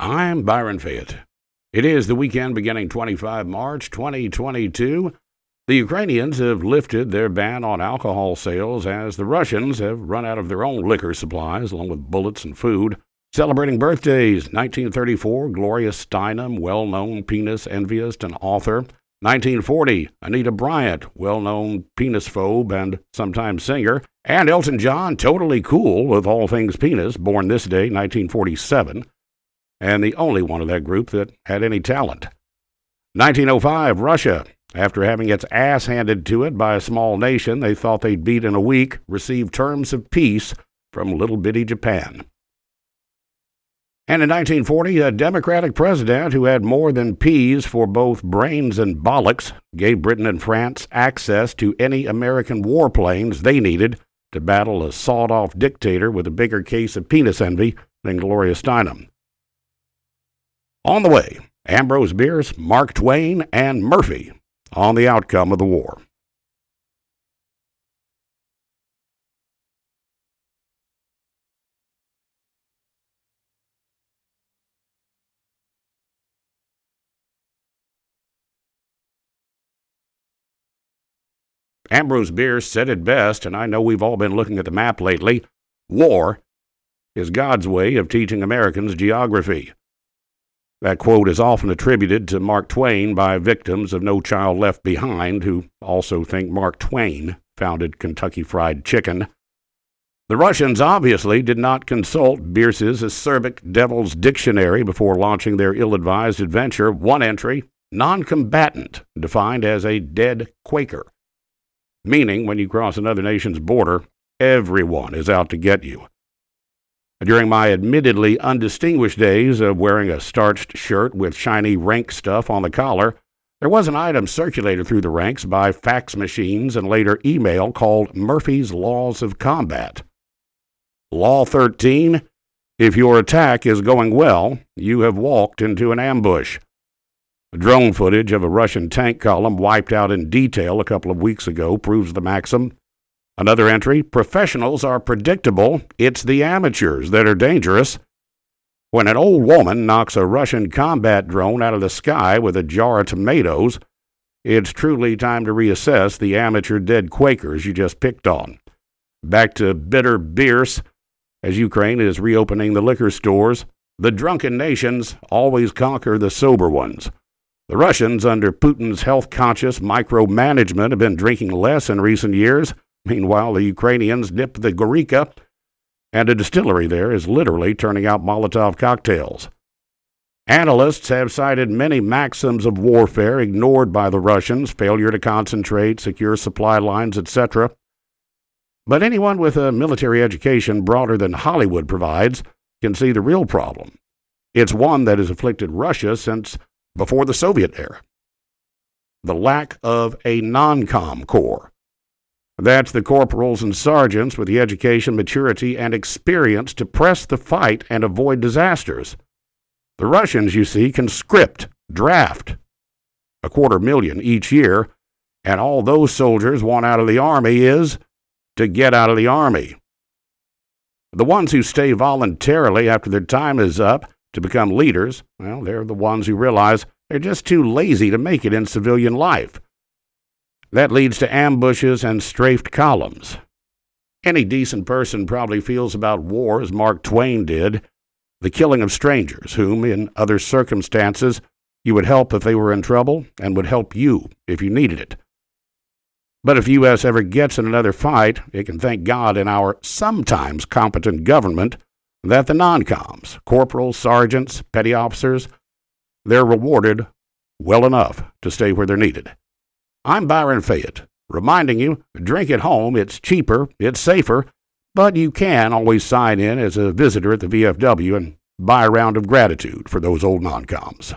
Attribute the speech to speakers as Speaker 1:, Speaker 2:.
Speaker 1: I'm Byron Fayette. It is the weekend beginning 25 March 2022. The Ukrainians have lifted their ban on alcohol sales as the Russians have run out of their own liquor supplies, along with bullets and food. Celebrating birthdays 1934, Gloria Steinem, well known penis enviist and author. 1940, Anita Bryant, well known penis phobe and sometimes singer. And Elton John, totally cool with all things penis, born this day, 1947 and the only one of that group that had any talent. 1905, Russia. After having its ass handed to it by a small nation they thought they'd beat in a week, received terms of peace from little bitty Japan. And in 1940, a Democratic president who had more than peas for both brains and bollocks gave Britain and France access to any American warplanes they needed to battle a sawed off dictator with a bigger case of penis envy than Gloria Steinem. On the way, Ambrose Bierce, Mark Twain, and Murphy on the outcome of the war. Ambrose Bierce said it best, and I know we've all been looking at the map lately. War is God's way of teaching Americans geography. That quote is often attributed to Mark Twain by victims of No Child Left Behind, who also think Mark Twain founded Kentucky Fried Chicken. The Russians obviously did not consult Bierce's acerbic devil's dictionary before launching their ill advised adventure. One entry, non combatant, defined as a dead Quaker, meaning when you cross another nation's border, everyone is out to get you. During my admittedly undistinguished days of wearing a starched shirt with shiny rank stuff on the collar, there was an item circulated through the ranks by fax machines and later email called Murphy's Laws of Combat. Law 13 If your attack is going well, you have walked into an ambush. Drone footage of a Russian tank column wiped out in detail a couple of weeks ago proves the maxim Another entry Professionals are predictable, it's the amateurs that are dangerous. When an old woman knocks a Russian combat drone out of the sky with a jar of tomatoes, it's truly time to reassess the amateur dead Quakers you just picked on. Back to bitter Bierce. As Ukraine is reopening the liquor stores, the drunken nations always conquer the sober ones. The Russians, under Putin's health conscious micromanagement, have been drinking less in recent years Meanwhile, the Ukrainians dip the Gorica, and a distillery there is literally turning out Molotov cocktails. Analysts have cited many maxims of warfare ignored by the Russians failure to concentrate, secure supply lines, etc. But anyone with a military education broader than Hollywood provides can see the real problem. It's one that has afflicted Russia since before the Soviet era the lack of a non com corps. That's the corporals and sergeants with the education, maturity, and experience to press the fight and avoid disasters. The Russians, you see, can script, draft a quarter million each year, and all those soldiers want out of the Army is to get out of the Army. The ones who stay voluntarily after their time is up to become leaders, well, they're the ones who realize they're just too lazy to make it in civilian life. That leads to ambushes and strafed columns. Any decent person probably feels about war as Mark Twain did the killing of strangers, whom, in other circumstances, you would help if they were in trouble and would help you if you needed it. But if U.S. ever gets in another fight, it can thank God in our sometimes competent government that the non coms, corporals, sergeants, petty officers, they're rewarded well enough to stay where they're needed. I'm Byron Fayette, reminding you drink at home. It's cheaper, it's safer, but you can always sign in as a visitor at the VFW and buy a round of gratitude for those old non coms.